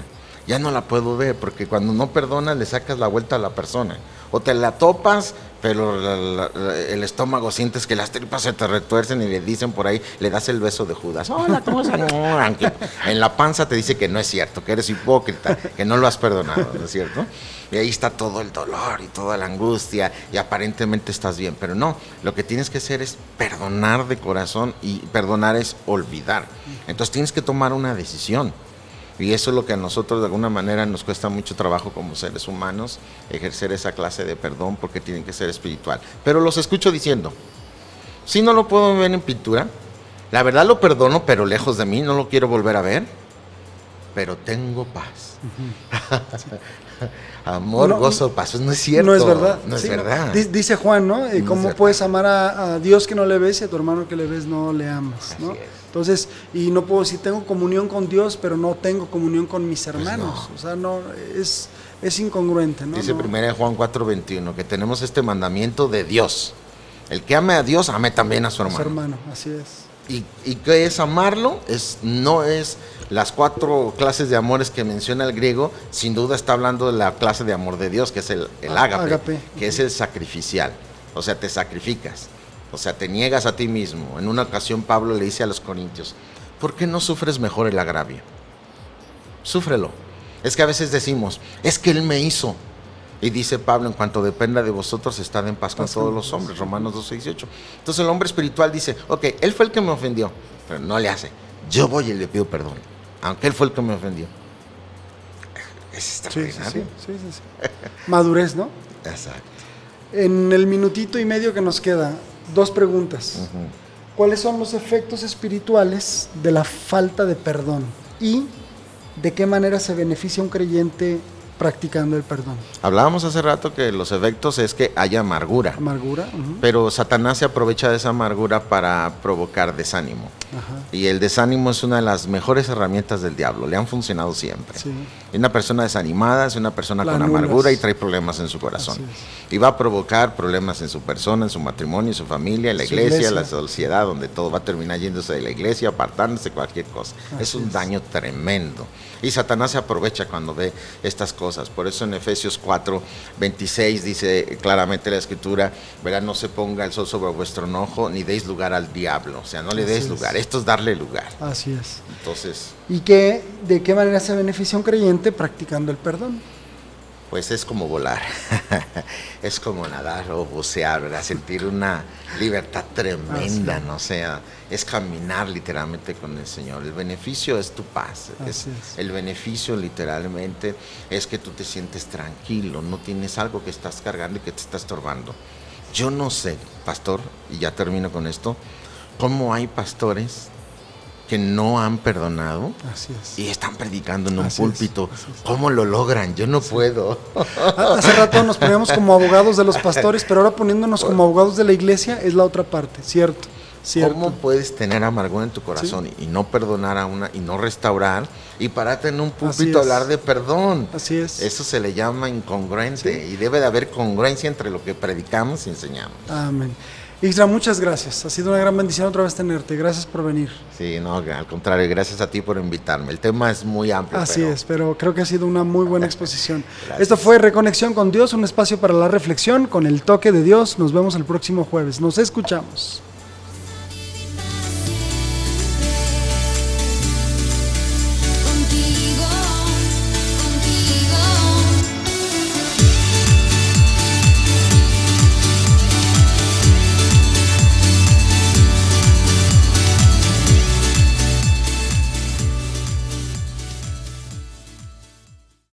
Ya no la puedo ver porque cuando no perdonas le sacas la vuelta a la persona. O te la topas, pero la- la- la- el estómago sientes que las tripas se te retuercen y le dicen por ahí, le das el beso de Judas. Hola, ¿cómo (laughs) estás? En la panza te dice que no es cierto, que eres hipócrita, que no lo has perdonado, ¿no es cierto? Y ahí está todo el dolor y toda la angustia y aparentemente estás bien, pero no, lo que tienes que hacer es perdonar de corazón y perdonar es olvidar. Entonces tienes que tomar una decisión. Y eso es lo que a nosotros de alguna manera nos cuesta mucho trabajo como seres humanos, ejercer esa clase de perdón porque tiene que ser espiritual. Pero los escucho diciendo, si no lo puedo ver en pintura, la verdad lo perdono, pero lejos de mí, no lo quiero volver a ver, pero tengo paz. (laughs) Amor, No, gozo, paz. No es cierto. No es verdad. No es Sí, verdad. Di- Dice Juan, ¿no? Eh, No ¿Cómo puedes amar a, a Dios que no le ves y a tu hermano que le ves no le amas? ¿no? Así es. Entonces, y no puedo decir, tengo comunión con Dios, pero no tengo comunión con mis hermanos. O sea, no, es, es incongruente, ¿no? Dice No. 1 Juan 4:21 que tenemos este mandamiento de Dios. El que ame a Dios, ame también a su Su hermano. hermano, así es. ¿Y, y qué es amarlo? Es, no es las cuatro clases de amores que menciona el griego, sin duda está hablando de la clase de amor de Dios, que es el, el Ah, ágape, ágape. que es el sacrificial. O sea, te sacrificas. O sea, te niegas a ti mismo. En una ocasión Pablo le dice a los corintios, ¿por qué no sufres mejor el agravio? Súfrelo. Es que a veces decimos, es que él me hizo. Y dice Pablo, en cuanto dependa de vosotros, estad en paz con todos los hombres. Romanos 12, 18. Entonces el hombre espiritual dice, ok, él fue el que me ofendió, pero no le hace. Yo voy y le pido perdón, aunque él fue el que me ofendió. Es extraordinario. sí, sí, sí. Madurez, ¿no? Exacto. En el minutito y medio que nos queda, dos preguntas. Ujú. ¿Cuáles son los efectos espirituales de la falta de perdón? ¿Y de qué manera se beneficia un creyente practicando el perdón? Hablábamos hace rato que los efectos es que haya amargura, Amargura. ujú, pero Satanás se aprovecha de esa amargura para provocar desánimo. Ajá. Y el desánimo es una de las mejores herramientas del diablo, le han funcionado siempre. Sí. Una persona desanimada es una persona La con anulas. amargura y trae problemas en su corazón. Y va a provocar problemas en su persona, en su matrimonio, en su familia, en la iglesia, iglesia. la sociedad, donde todo va a terminar yéndose de la iglesia, apartándose, cualquier cosa. es un es. daño tremendo. Y Satanás se aprovecha cuando ve estas cosas. Por eso en Efesios 4, 26 dice claramente la escritura, verá, no se ponga el sol sobre vuestro enojo, ni deis lugar al diablo. O sea, no le Así deis es. Esto es darle lugar. Así es. Entonces, ¿Y qué, de qué manera se beneficia un creyente practicando el perdón? Pues es como volar, (laughs) es como nadar o bucear, ¿verdad? Sentir una libertad tremenda. ¿no? O sea, es caminar literalmente con el Señor. El beneficio es tu paz. es- es. El beneficio literalmente es que tú te sientes tranquilo, no tienes algo que estás cargando y que te está estorbando. Yo no sé, pastor, y ya termino con esto, cómo hay pastores que no han perdonado Así es. y están predicando en un Así púlpito. es. ¿Cómo lo logran? Yo no puedo. Hace rato nos poníamos como abogados de los pastores, pero ahora poniéndonos como abogados de la iglesia es la otra parte, ¿cierto? Cierto. ¿Cómo puedes tener amargura en tu corazón y no perdonar a una y no restaurar y pararte en un púlpito a hablar de perdón? Así es. Eso se le llama incongruente Sí. y debe de haber congruencia entre lo que predicamos y enseñamos. Amén. Isra, muchas gracias. Ha sido una gran bendición otra vez tenerte. Gracias por venir. Sí, no, al contrario, gracias a ti por invitarme. El tema es muy amplio. Así pero- es, pero creo que ha sido una muy buena exposición. Esto fue Reconexión con Dios, un espacio para la reflexión con el toque de Dios. Nos vemos el próximo jueves. Nos escuchamos.